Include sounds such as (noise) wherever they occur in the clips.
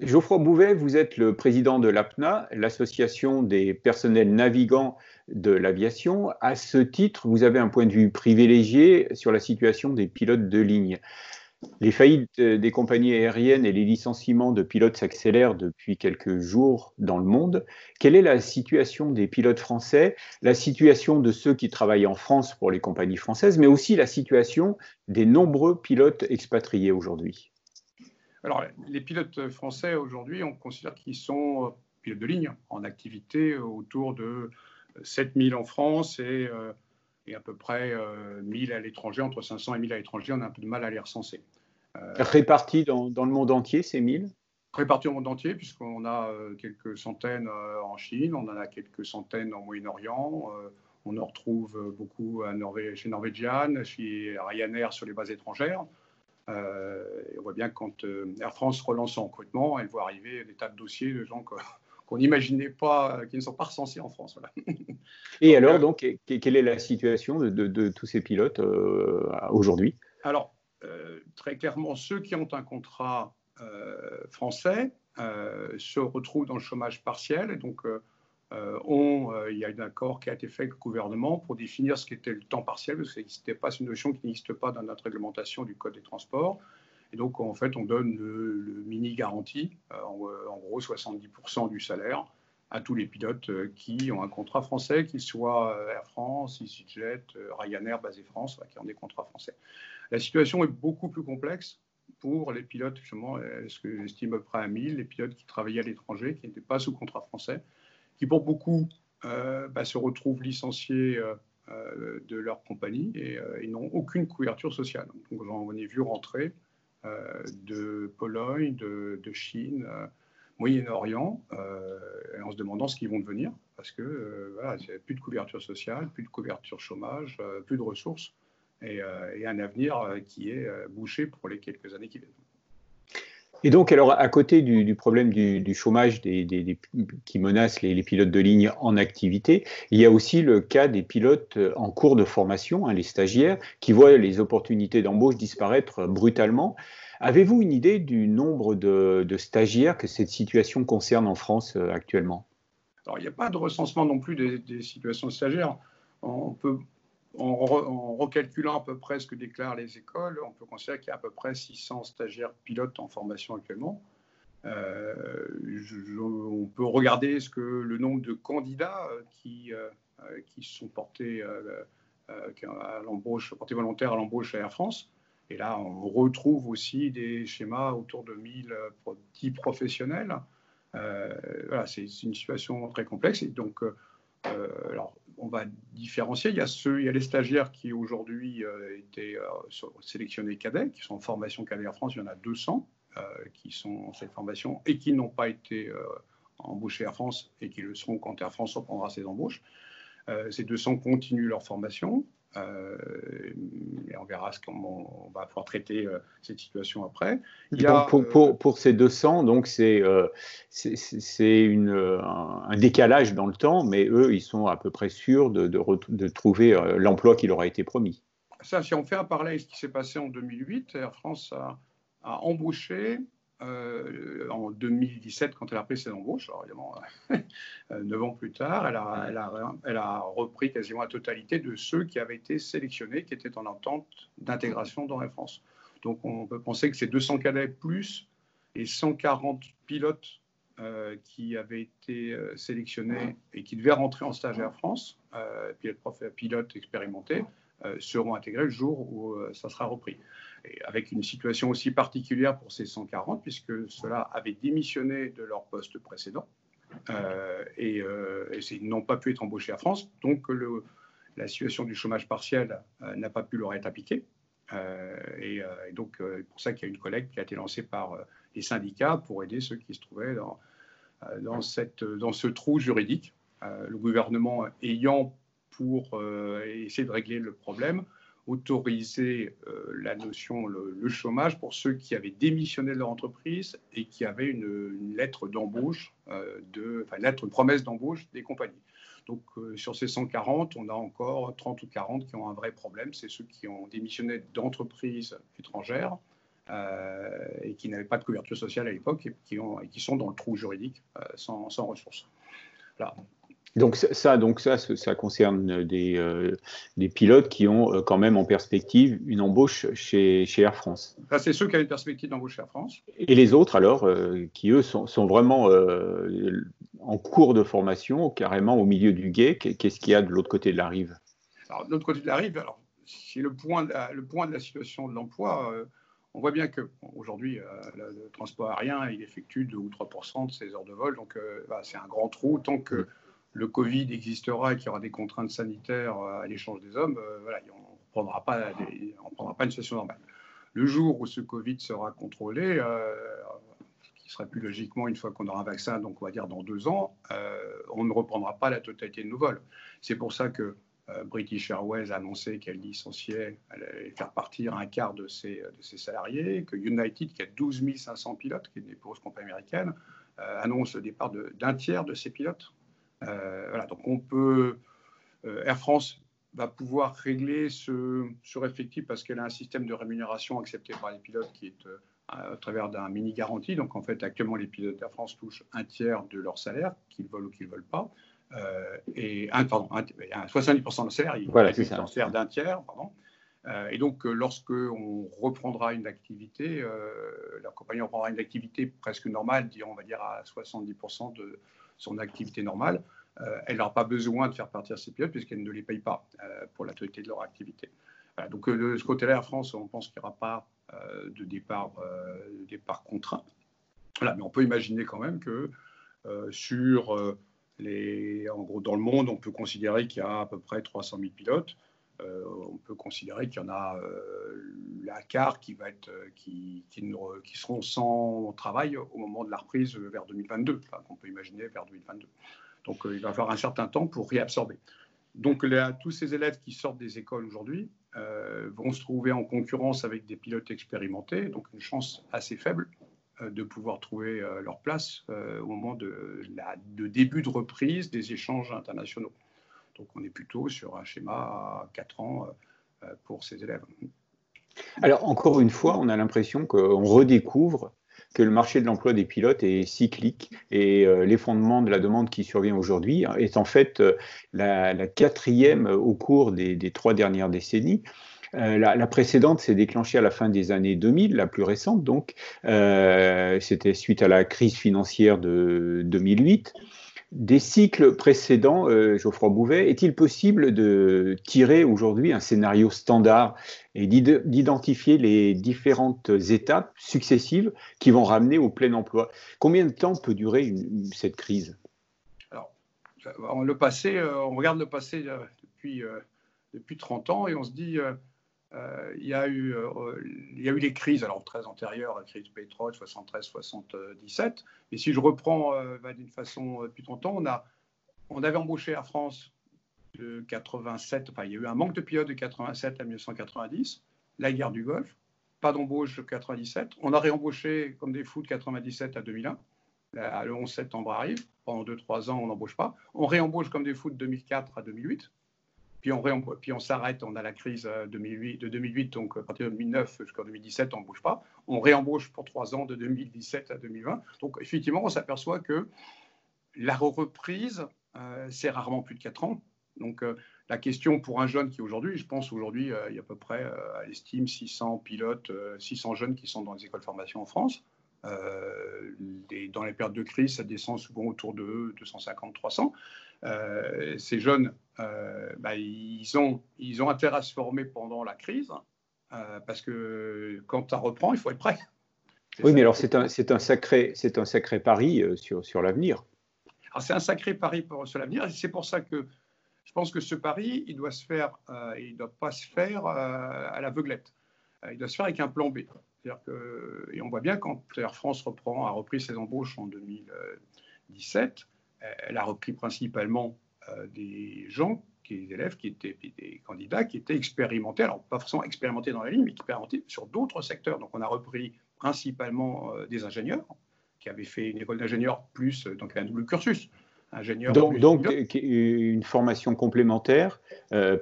Geoffroy Bouvet, vous êtes le président de l'APNA, l'association des personnels navigants de l'aviation. À ce titre, vous avez un point de vue privilégié sur la situation des pilotes de ligne. Les faillites des compagnies aériennes et les licenciements de pilotes s'accélèrent depuis quelques jours dans le monde. Quelle est la situation des pilotes français, la situation de ceux qui travaillent en France pour les compagnies françaises, mais aussi la situation des nombreux pilotes expatriés aujourd'hui? Alors, les pilotes français aujourd'hui, on considère qu'ils sont euh, pilotes de ligne en activité autour de 7000 en France et, euh, et à peu près 1000 euh, à l'étranger, entre 500 et 1000 à l'étranger. On a un peu de mal à les recenser. Euh, Répartis dans, dans, le monde entier, ces 1000 Répartis au monde entier, puisqu'on a quelques centaines en Chine, on en a quelques centaines en Moyen-Orient. on en retrouve beaucoup à chez Norwegian, chez Ryanair sur les bases étrangères. On voit bien que quand Air France relance son recrutement, elle voit arriver des tas de dossiers de gens (laughs) qu'on n'imaginait pas, euh, qui ne sont pas recensés en France. (laughs) Et alors, euh, donc, quelle est la situation de, tous ces pilotes euh, aujourd'hui? Alors, très clairement, ceux qui ont un contrat français se retrouvent dans le chômage partiel. Et donc, on, il y a un accord qui a été fait avec le gouvernement pour définir ce qu'était le temps partiel, parce que pas une notion qui n'existe pas dans notre réglementation du Code des transports. Et donc, en fait, on donne le, mini garantie, euh, euh, en, gros 70% du salaire, à tous les pilotes euh, qui ont un contrat français, qu'ils soient Air France, EasyJet, Ryanair, Basé France, qui ont des contrats français. La situation est beaucoup plus complexe pour les pilotes, justement, ce que j'estime à peu près à 1000, les pilotes qui travaillaient à l'étranger, qui n'étaient pas sous contrat français, qui pour beaucoup bah, se retrouvent licenciés de leur compagnie et, et n'ont aucune couverture sociale. Donc j'en ai vu rentrer euh, de Pologne, de, Chine, euh, Moyen-Orient, euh, en se demandant ce qu'ils vont devenir, parce que voilà, plus de couverture sociale, plus de couverture chômage, plus de ressources, et, un avenir qui est bouché pour les quelques années qui viennent. Et donc, alors, à côté du, problème du, chômage qui menace les, pilotes de ligne en activité, il y a aussi le cas des pilotes en cours de formation, hein, les stagiaires, qui voient les opportunités d'embauche disparaître brutalement. Avez-vous une idée du nombre de, stagiaires que cette situation concerne en France euh, actuellement? Alors, il n'y a pas de recensement non plus des, des situations stagiaires. On peut en, recalculant à peu près ce que déclarent les écoles, on peut considérer qu'il y a à peu près 600 stagiaires pilotes en formation actuellement. Euh, on peut regarder ce que le nombre de candidats euh, qui, euh, qui sont portés volontaires à l'embauche à Air France. Et là, on retrouve aussi des schémas autour de 1000 petits professionnels. voilà, c'est une situation très complexe. Donc, alors, on va différencier. Il y a, ceux, il y a les stagiaires qui aujourd'hui euh, étaient euh, sélectionnés cadets, qui sont en formation cadet en France. Il y en a 200 euh, qui sont en cette formation et qui n'ont pas été embauchés à France et qui le seront quand Air France reprendra ses embauches. ces 200 continuent leur formation. Euh, et on verra comment on va pouvoir traiter euh, cette situation après. pour, pour, ces 200, donc c'est euh, un décalage dans le temps, mais eux, ils sont à peu près sûrs de, de, de trouver l'emploi qui leur a été promis. Ça, si on fait un parallèle avec ce qui s'est passé en 2008, Air France a, a embauché euh, en 2017 quand elle a pris ses embauches. Alors évidemment, (laughs) euh, neuf ans plus tard, elle a, elle, a, elle a, repris quasiment la totalité de ceux qui avaient été sélectionnés, qui étaient en attente d'intégration dans Air France. Donc on peut penser que c'est 200 cadets plus et 140 pilotes euh, qui avaient été sélectionnés et qui devaient rentrer en stage Air France, pilotes, pilotes expérimentés, seront intégrés le jour où ça sera repris avec une situation aussi particulière pour ces 140, puisque ceux-là avaient démissionné de leur poste précédent euh, et, euh, ils n'ont pas pu être embauchés à France. Donc, la situation du chômage partiel euh, n'a pas pu leur être appliquée. Et, donc, c'est pour ça qu'il y a une collecte qui a été lancée par les syndicats pour aider ceux qui se trouvaient dans ce trou juridique. le gouvernement ayant pour essayer de régler le problème, autoriser euh, la notion, le, chômage pour ceux qui avaient démissionné de leur entreprise et qui avaient une, lettre d'embauche, euh, de, enfin, lettre, promesse d'embauche des compagnies. Donc euh, sur ces 140, on a encore 30 ou 40 qui ont un vrai problème. C'est ceux qui ont démissionné d'entreprises étrangères et qui n'avaient pas de couverture sociale à l'époque et et qui sont dans le trou juridique sans, sans ressources. Voilà. Donc ça, donc ça, ça concerne des, euh, des pilotes qui ont euh, quand même en perspective une embauche chez, chez Air France. Ça, c'est ceux qui ont une perspective d'embauche chez Air France. Et les autres, alors, euh, qui eux sont, sont vraiment en cours de formation, carrément au milieu du guet, qu'est-ce qu'il y a de l'autre côté de la rive? Alors, de l'autre côté de la rive, alors, si le point de la, le point de la situation de l'emploi, on voit bien qu'aujourd'hui, le, transport aérien, il effectue 2 ou 3% de ses heures de vol, donc bah, c'est un grand trou tant que le Covid existera et qu'il y aura des contraintes sanitaires euh, à l'échange des hommes, euh, voilà, on ne prendra, prendra pas une situation normale. Le jour où ce Covid sera contrôlé, euh, qui serait plus logiquement une fois qu'on aura un vaccin, donc on va dire dans deux ans, on ne reprendra pas la totalité de nos vols. C'est pour ça que British Airways a annoncé qu'elle licenciait, elle allait faire partir un quart de ses, de ses, salariés, que United, qui a 12 500 pilotes, qui est une grosse compagnie américaine, annonce le départ d'un tiers de ses pilotes. Euh, voilà, donc on peut. Euh, Air France va pouvoir régler ce sureffectif parce qu'elle a un système de rémunération accepté par les pilotes qui est euh, à travers d'un mini garantie. Donc en fait, actuellement, les pilotes d'Air France touchent un tiers de leur salaire, qu'ils veulent ou qu'ils ne veulent pas. et un, pardon, 70% de leur salaire, ils voilà, un d'un tiers. Pardon. et donc, lorsque on reprendra une activité, la compagnie reprendra une activité presque normale, on va dire à 70% de, son activité normale, euh, elle n'aura pas besoin de faire partir ses pilotes puisqu'elle ne les paye pas euh, pour la totalité de leur activité. donc euh, de ce côté-là, Air France, on pense qu'il n'y aura pas de départ, de départ contraint. Voilà, mais on peut imaginer quand même que sur les, en gros, dans le monde, on peut considérer qu'il y a à peu près 300 000 pilotes. On peut considérer qu'il y en a la quart qui, va être, qui, qui, qui, seront sans travail au moment de la reprise vers 2022, enfin, qu'on peut imaginer vers 2022. Donc euh, il va falloir un certain temps pour réabsorber. Donc tous ces élèves qui sortent des écoles aujourd'hui euh, vont se trouver en concurrence avec des pilotes expérimentés, donc une chance assez faible euh, de pouvoir trouver leur place au moment de, la, de début de reprise des échanges internationaux. Donc on est plutôt sur un schéma à 4 ans pour ces élèves. Alors encore une fois, on a l'impression qu'on redécouvre que le marché de l'emploi des pilotes est cyclique et euh, l'effondrement de la demande qui survient aujourd'hui est en fait euh, la, quatrième au cours des, trois dernières décennies. Euh, la, précédente s'est déclenchée à la fin des années 2000, la plus récente donc. C'était suite à la crise financière de 2008 des cycles précédents, euh, Geoffroy Bouvet, est-il possible de tirer aujourd'hui un scénario standard et d'identifier les différentes étapes successives qui vont ramener au plein emploi? Combien de temps peut durer cette crise? Alors, le passé, euh, on regarde le passé euh, depuis, depuis 30 ans et on se dit il, y a eu, euh, il y a eu les crises, alors très antérieures, la crise pétrole, 73-77. Mais si je reprends euh, bah, d'une façon depuis 30 ans, on, a, on avait embauché à France de 87, enfin il y a eu un manque de pilotes de 87 à 1990, la guerre du Golfe, pas d'embauche de 97. On a réembauché comme des fous de 97 à 2001. Le 11 septembre arrive, pendant 2-3 ans on n'embauche pas. On réembauche comme des fous de 2004 à 2008 puis on, puis on s'arrête, on a la crise 2008, euh, de 2008, donc à partir de 2009 jusqu'en 2017, on ne bouge pas. On réembauche pour trois ans de 2017 à 2020. Donc effectivement, on s'aperçoit que la reprise, euh, c'est rarement plus de quatre ans. Donc euh, la question pour un jeune qui aujourd'hui, je pense aujourd'hui, il y a à peu près, à l'estime, 600 pilotes, 600 jeunes qui sont dans les écoles de formation en France. dans les périodes de crise, ça descend souvent autour de 250-300. Euh, ces jeunes, euh, bah, ils, ont, ils ont intérêt à se former pendant la crise, euh, parce que quand ça reprend, il faut être prêt. Oui, mais alors c'est un, un, sacré, un sacré pari sur, sur l'avenir. C'est un sacré pari pour, sur l'avenir, et c'est pour ça que je pense que ce pari, il doit se faire, il ne doit pas se faire à l'aveuglette. il doit se faire avec un plan B. Que, et on voit bien quand Air France reprend, a repris ses embauches en 2017, elle a repris principalement euh, des gens, des élèves qui étaient des candidats qui étaient expérimentés, alors pas forcément expérimentés dans la ligne, mais expérimentés sur d'autres secteurs. Donc on a repris principalement euh, des ingénieurs qui avaient fait une école d'ingénieur plus, euh, donc un double cursus. Ingénieur donc, donc une formation complémentaire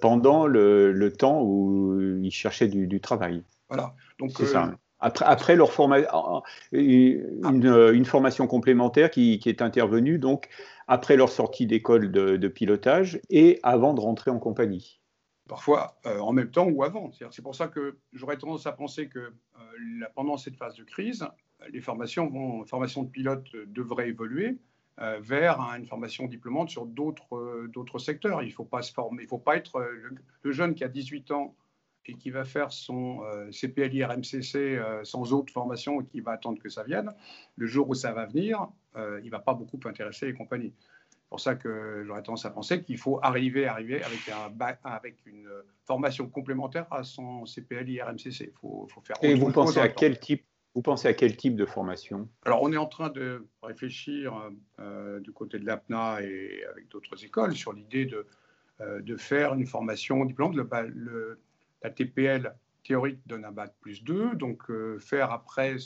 pendant le, temps où ils cherchaient du, travail. Voilà. Donc ça. Après, leur formation, une, formation complémentaire qui, est intervenue donc après leur sortie d'école de, pilotage et avant de rentrer en compagnie. Parfois euh, en même temps ou avant. C'est pour ça que j'aurais tendance à penser que euh, pendant cette phase de crise, les formations, formations de pilotes devraient évoluer euh, vers une formation diplômante sur d'autres secteurs. Il ne faut pas se former, il faut pas être le jeune qui a 18 ans et qui va faire son euh, CPLI RMCC euh, sans autre formation et qui va attendre que ça vienne, le jour où ça va venir, euh, il ne va pas beaucoup intéresser les compagnies. C'est pour ça que j'aurais tendance à penser qu'il faut arriver, arriver avec, un, avec une formation complémentaire à son CPLI RMCC. Il faut, faut, faire et vous pensez à quel type vous pensez à quel type de formation? Alors, on est en train de réfléchir du côté de l'APNA et avec d'autres écoles sur l'idée de, de faire une formation diplôme. Le, le, la TPL théorique donne un bac plus 2, donc euh, faire après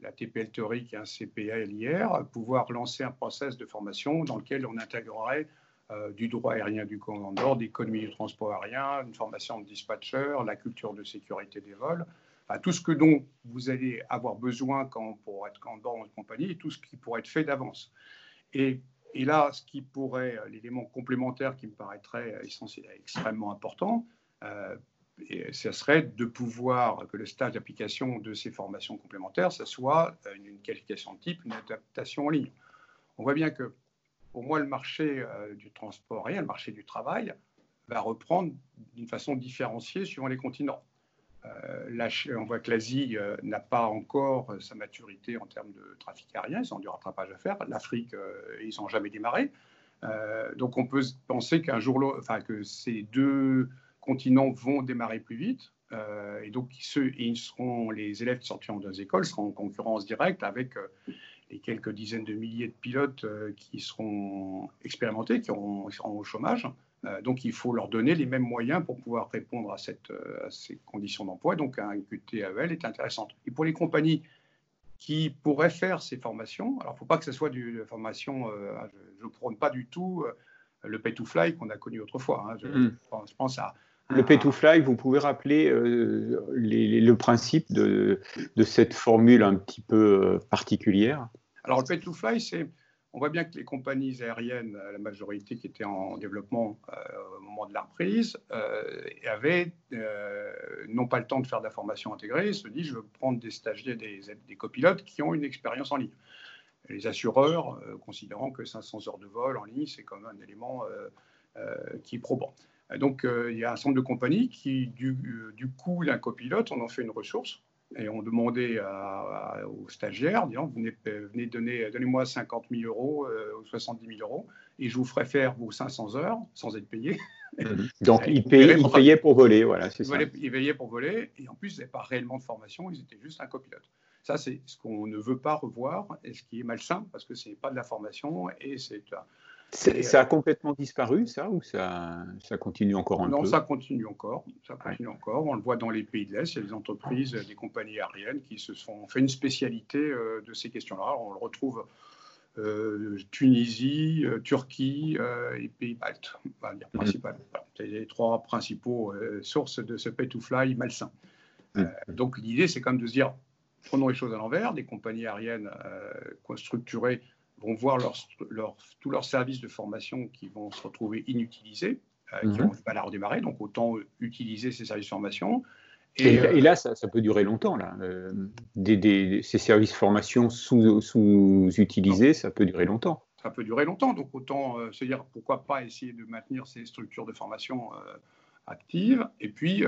la TPL théorique et un CPL hier, pouvoir lancer un process de formation dans lequel on intégrerait euh, du droit aérien du commandant, d'économie du transport aérien, une formation de dispatcher, la culture de sécurité des vols, tout ce que dont vous allez avoir besoin pour être en une compagnie et tout ce qui pourrait être fait d'avance. Et, là, ce qui pourrait, l'élément complémentaire qui me paraîtrait extrêmement important, euh, et ce serait de pouvoir que le stage d'application de ces formations complémentaires, ce soit une, qualification de type, une adaptation en ligne. On voit bien que pour moi, le marché euh, du transport aérien, le marché du travail, va reprendre d'une façon différenciée suivant les continents. Euh, on voit que l'Asie euh, n'a pas encore sa maturité en termes de trafic aérien, ils ont du rattrapage à faire. L'Afrique, ils n'ont jamais démarré. donc on peut penser qu'un jour, enfin que ces deux continents vont démarrer plus vite. Euh, et donc, ceux, ils seront, les élèves qui sortiront des écoles seront en concurrence directe avec euh, les quelques dizaines de milliers de pilotes euh, qui seront expérimentés, qui, seront au chômage. donc, il faut leur donner les mêmes moyens pour pouvoir répondre à, cette, à ces conditions d'emploi. Donc, un QTAEL est intéressant. Et pour les compagnies qui pourraient faire ces formations, alors il ne faut pas que ce soit du, formation, je ne prône pas du tout le pay to fly qu'on a connu autrefois. Hein. Mm. je pense à le pay to fly, vous pouvez rappeler euh, le principe de, cette formule un petit peu euh, particulière? Alors, le pay to fly, c'est. On voit bien que les compagnies aériennes, la majorité qui étaient en développement euh, au moment de la reprise, avaient non pas le temps de faire de la formation intégrée, se disent je veux prendre des stagiaires, des, des copilotes qui ont une expérience en ligne. Les assureurs, considérant que 500 heures de vol en ligne, c'est quand même un élément qui est probant. Donc, euh, il y a un certain nombre de compagnies qui, du, euh, du coup d'un copilote, on en fait une ressource et on demandait aux stagiaires, disant, venez, venez donner, donnez-moi 50 000 euros euh, ou 70 000 euros et je vous ferai faire vos 500 heures sans être payé. Mhm. (laughs) Donc, ils, payaient, pour voler, voilà, c'est ça. Ils payaient pour voler et en plus, ils n'avaient pas réellement de formation, ils étaient juste un copilote. Ça, c'est ce qu'on ne veut pas revoir et ce qui est malsain parce que ce n'est pas de la formation et c'est ça a complètement disparu, ça, ou ça, ça continue encore un peu? Non, ça continue encore. Ça continue encore. On le voit dans les pays de l'Est. Il y a des entreprises, des compagnies aériennes qui se sont fait une spécialité euh, de ces questions-là. On le retrouve euh, Tunisie, euh, Turquie et pays baltes, on va dire mhm. C'est les trois principaux sources de ce pay-to-fly malsain. Mhm. donc l'idée, c'est quand même de se dire, prenons les choses à l'envers. Des compagnies aériennes structurées vont voir leur, tous leurs services de formation qui vont se retrouver inutilisés, euh, qui vont mhm. pas la redémarrer. Donc, autant utiliser ces services de formation. Et, et, là, ça, peut durer longtemps. Là. Euh, des, ces services de formation sous-utilisés, ça peut durer longtemps. Ça peut durer longtemps. Donc, autant euh, se dire pourquoi pas essayer de maintenir ces structures de formation actives. Et puis,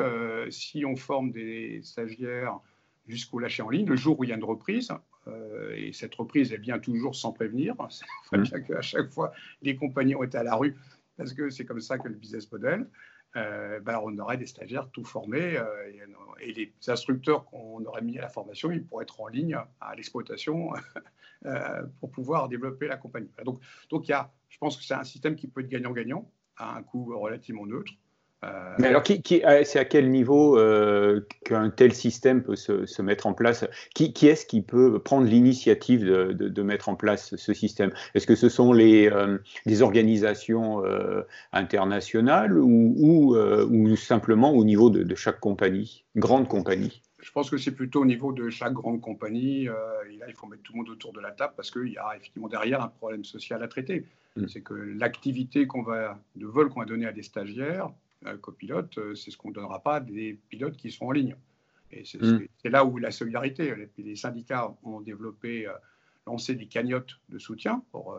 si on forme des stagiaires jusqu'au lâcher en ligne, le jour où il y a une reprise, euh, et cette reprise, elle vient toujours sans prévenir. (laughs) C'est mmh. bien qu'à chaque fois, les compagnies ont été à la rue, parce que c'est comme ça que le business model. Euh, ben, on aurait des stagiaires tout formés euh, et, les instructeurs qu'on aurait mis à la formation, ils pourraient être en ligne à l'exploitation (laughs) pour pouvoir développer la compagnie. Donc, donc y a, je pense que c'est un système qui peut être gagnant-gagnant à un coût relativement neutre. Euh, Mais alors, qui, euh, c'est à quel niveau euh, qu'un tel système peut se, mettre en place? Qui, est-ce qui peut prendre l'initiative de, mettre en place ce système? Est-ce que ce sont les, organisations internationales ou, ou, simplement au niveau de, chaque compagnie, grande compagnie? Je pense que c'est plutôt au niveau de chaque grande compagnie. Et là, il faut mettre tout le monde autour de la table parce qu'il y a effectivement derrière un problème social à traiter. Mm. C'est que l'activité qu'on va, de vol qu'on va donner à des stagiaires, euh, copilotes, euh, c'est ce qu'on ne donnera pas à des pilotes qui sont en ligne. Et c'est mm. là où la solidarité, les, syndicats ont développé lancer des cagnottes de soutien pour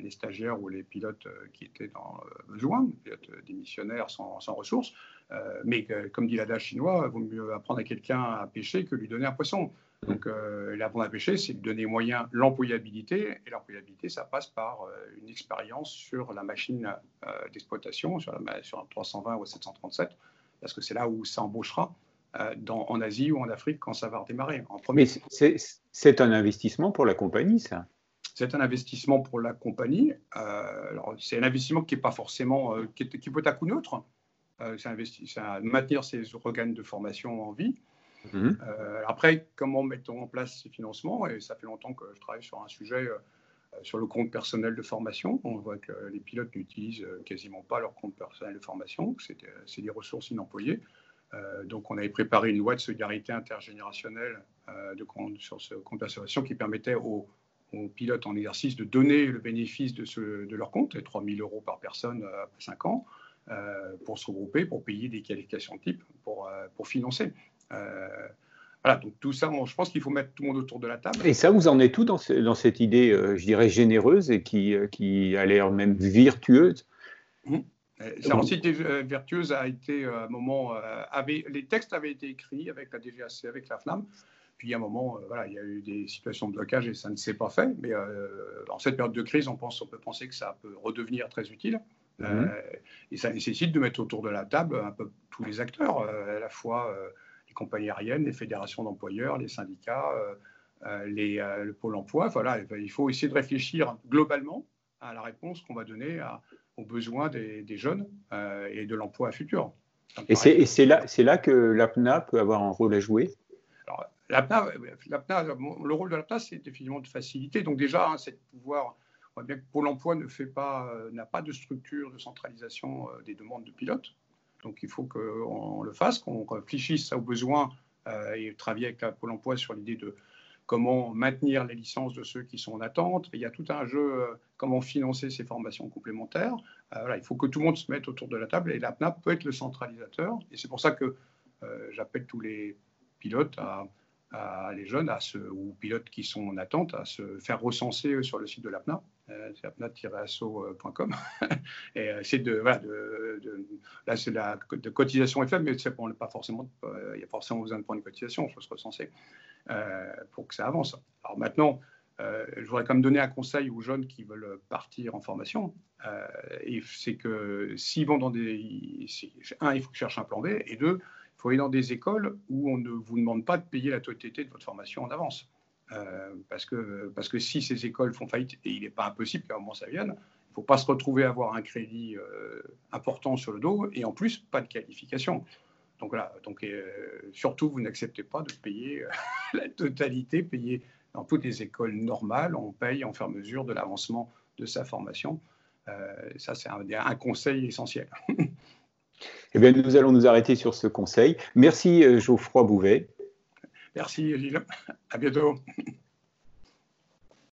les stagiaires ou les pilotes qui étaient dans besoin, les pilotes démissionnaires sans, sans ressources. Euh, mais comme dit l'adage chinois, il vaut mieux apprendre à quelqu'un à pêcher que lui donner un poisson. Donc, euh, l'apprendre à pêcher, c'est lui donner moyen l'employabilité. Et l'employabilité, ça passe par euh, une expérience sur la machine d'exploitation, sur, la, sur un 320 ou 737, parce que c'est là où ça embauchera. Dans, en Asie ou en Afrique quand ça va redémarrer. En premier... Mais c'est un investissement pour la compagnie, ça? C'est un investissement pour la compagnie. alors, c'est un investissement qui n'est pas forcément, qui, qui, peut être à coût neutre. Euh, c'est à maintenir ces organes de formation en vie. Mhm. Euh, après, comment mettons en place ces financements? Et ça fait longtemps que je travaille sur un sujet euh, sur le compte personnel de formation. On voit que les pilotes n'utilisent quasiment pas leur compte personnel de formation. C'est des ressources inemployées. donc, on avait préparé une loi de solidarité intergénérationnelle de sur ce compte formation qui permettait aux, pilotes en exercice de donner le bénéfice de, leur compte, 3 000 euros par personne après 5 ans. Euh, pour se regrouper, pour payer des qualifications de type, euh, pour financer. Euh, voilà, donc tout ça, je pense qu'il faut mettre tout le monde autour de la table. Et ça, vous en êtes tout dans, dans cette idée, je dirais, généreuse et qui, qui a l'air même virtueuse mmh. Cette idée vertueuse a été à un moment, avait, les textes avaient été écrits avec la DGAC, avec la FNAM, puis à un moment, voilà, il y a eu des situations de blocage et ça ne s'est pas fait. Mais euh, en cette période de crise, on, pense, on peut penser que ça peut redevenir très utile. Euh, et ça nécessite de mettre autour de la table un peu tous les acteurs, euh, à la fois euh, les compagnies aériennes, les fédérations d'employeurs, les syndicats, les, le pôle emploi. Voilà, il faut essayer de réfléchir globalement à la réponse qu'on va donner aux besoins des, jeunes et de l'emploi futur. Et c'est là, là que l'APNA peut avoir un rôle à jouer? Alors, le rôle de l'APNA, c'est définitivement de faciliter. Donc déjà, hein, c'est de pouvoir on voit bien que Pôle emploi ne fait pas, euh, n'a pas de structure de centralisation euh, des demandes de pilotes. Donc il faut qu'on le fasse, qu'on réfléchisse aux besoins euh, et travailler avec Pôle emploi sur l'idée de comment maintenir les licences de ceux qui sont en attente. Il y a tout un jeu, comment financer ces formations complémentaires. voilà, il faut que tout le monde se mette autour de la table et l'APNA peut être le centralisateur. Et c'est pour ça que j'appelle tous les pilotes à, à, les jeunes à se, ou pilotes qui sont en attente à se faire recenser sur le site de l'APNA euh, c'est apnat-asso.com. (laughs) et euh, c'est de, voilà, de, là, c'est la de cotisation est faible, mais c'est pas forcément, euh, il y a forcément besoin de prendre une cotisation, il faut se recenser pour que ça avance. Alors maintenant, je voudrais quand même donner un conseil aux jeunes qui veulent partir en formation. et c'est que s'ils vont dans des. Un, il faut qu'ils cherchent un plan B. Et deux, faut aller dans des écoles où on ne vous demande pas de payer la totalité de votre formation en avance. Euh, parce, que, parce que si ces écoles font faillite, et il n'est pas impossible qu'à un moment ça vienne, il ne faut pas se retrouver à avoir un crédit euh, important sur le dos et en plus pas de qualification. Donc voilà, donc, euh, surtout vous n'acceptez pas de payer (laughs) la totalité, payer dans toutes les écoles normales, on paye en faire mesure de l'avancement de sa formation. ça, c'est un, un, conseil essentiel. (laughs) eh bien, nous allons nous arrêter sur ce conseil. Merci Geoffroy Bouvet. Merci Gilles. À bientôt.